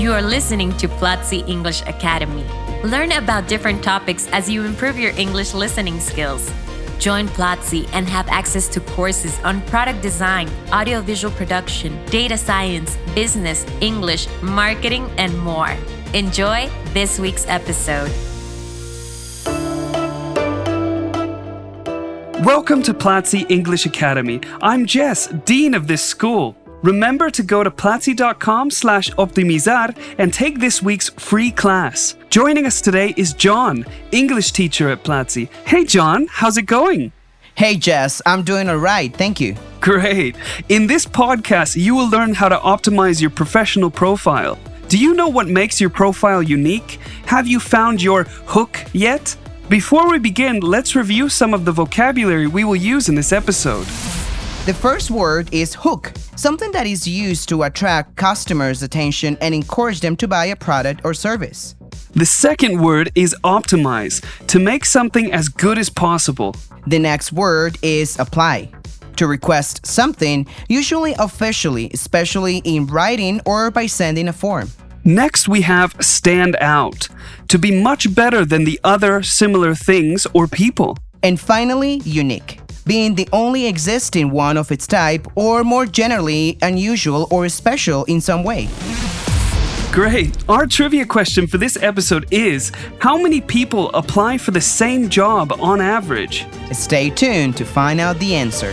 You are listening to Platzi English Academy. Learn about different topics as you improve your English listening skills. Join Platzi and have access to courses on product design, audiovisual production, data science, business, English, marketing, and more. Enjoy this week's episode. Welcome to Platzi English Academy. I'm Jess, Dean of this school. Remember to go to platzi.com slash optimizar and take this week's free class. Joining us today is John, English teacher at Platzi. Hey John, how's it going? Hey Jess, I'm doing alright, thank you. Great. In this podcast, you will learn how to optimize your professional profile. Do you know what makes your profile unique? Have you found your hook yet? Before we begin, let's review some of the vocabulary we will use in this episode. The first word is hook, something that is used to attract customers' attention and encourage them to buy a product or service. The second word is optimize, to make something as good as possible. The next word is apply, to request something, usually officially, especially in writing or by sending a form. Next, we have stand out, to be much better than the other similar things or people. And finally, unique, being the only existing one of its type, or more generally, unusual or special in some way. Great. Our trivia question for this episode is How many people apply for the same job on average? Stay tuned to find out the answer.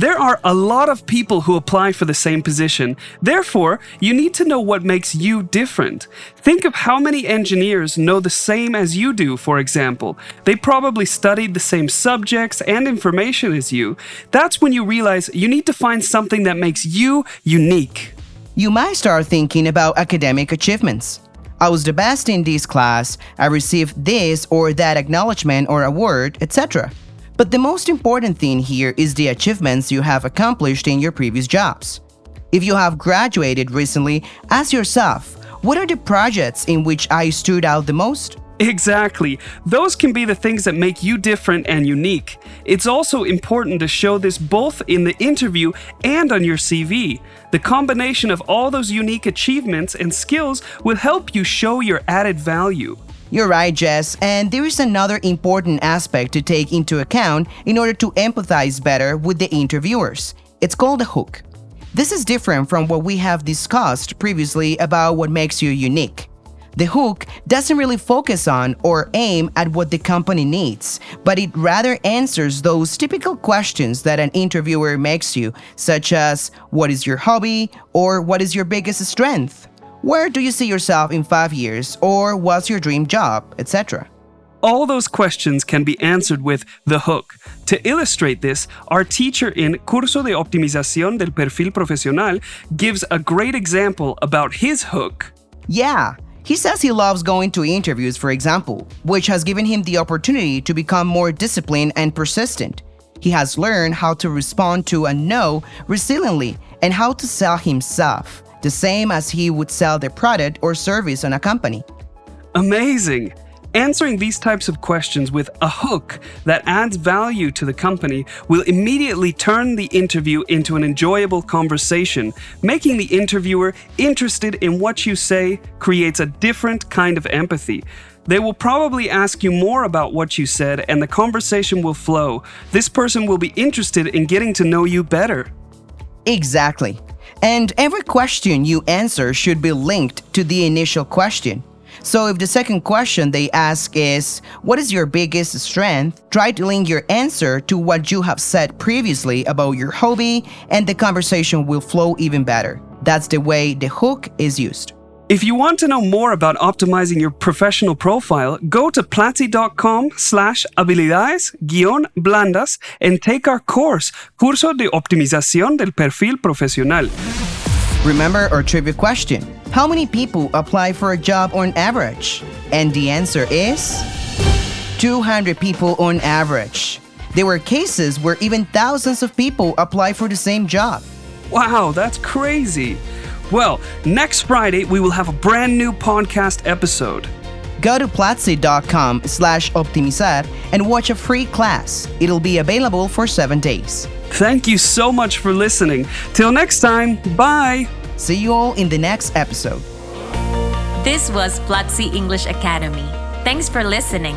There are a lot of people who apply for the same position. Therefore, you need to know what makes you different. Think of how many engineers know the same as you do, for example. They probably studied the same subjects and information as you. That's when you realize you need to find something that makes you unique. You might start thinking about academic achievements. I was the best in this class, I received this or that acknowledgement or award, etc. But the most important thing here is the achievements you have accomplished in your previous jobs. If you have graduated recently, ask yourself what are the projects in which I stood out the most? Exactly. Those can be the things that make you different and unique. It's also important to show this both in the interview and on your CV. The combination of all those unique achievements and skills will help you show your added value. You're right, Jess, and there is another important aspect to take into account in order to empathize better with the interviewers. It's called a hook. This is different from what we have discussed previously about what makes you unique. The hook doesn't really focus on or aim at what the company needs, but it rather answers those typical questions that an interviewer makes you, such as what is your hobby or what is your biggest strength? Where do you see yourself in five years? Or what's your dream job? Etc. All those questions can be answered with the hook. To illustrate this, our teacher in Curso de Optimización del Perfil Profesional gives a great example about his hook. Yeah, he says he loves going to interviews, for example, which has given him the opportunity to become more disciplined and persistent. He has learned how to respond to a no resiliently and how to sell himself the same as he would sell the product or service on a company. Amazing! Answering these types of questions with a hook that adds value to the company will immediately turn the interview into an enjoyable conversation. Making the interviewer interested in what you say creates a different kind of empathy. They will probably ask you more about what you said, and the conversation will flow. This person will be interested in getting to know you better. Exactly. And every question you answer should be linked to the initial question. So if the second question they ask is, What is your biggest strength? try to link your answer to what you have said previously about your hobby, and the conversation will flow even better. That's the way the hook is used. If you want to know more about optimizing your professional profile, go to platzi.com slash habilidades guión blandas and take our course, Curso de Optimización del Perfil Profesional. Remember our trivia question. How many people apply for a job on average? And the answer is 200 people on average. There were cases where even thousands of people apply for the same job. Wow, that's crazy. Well, next Friday we will have a brand new podcast episode. Go to platzi.com slash optimizar and watch a free class. It'll be available for seven days. Thank you so much for listening. Till next time, bye. See you all in the next episode. This was Platzi English Academy. Thanks for listening.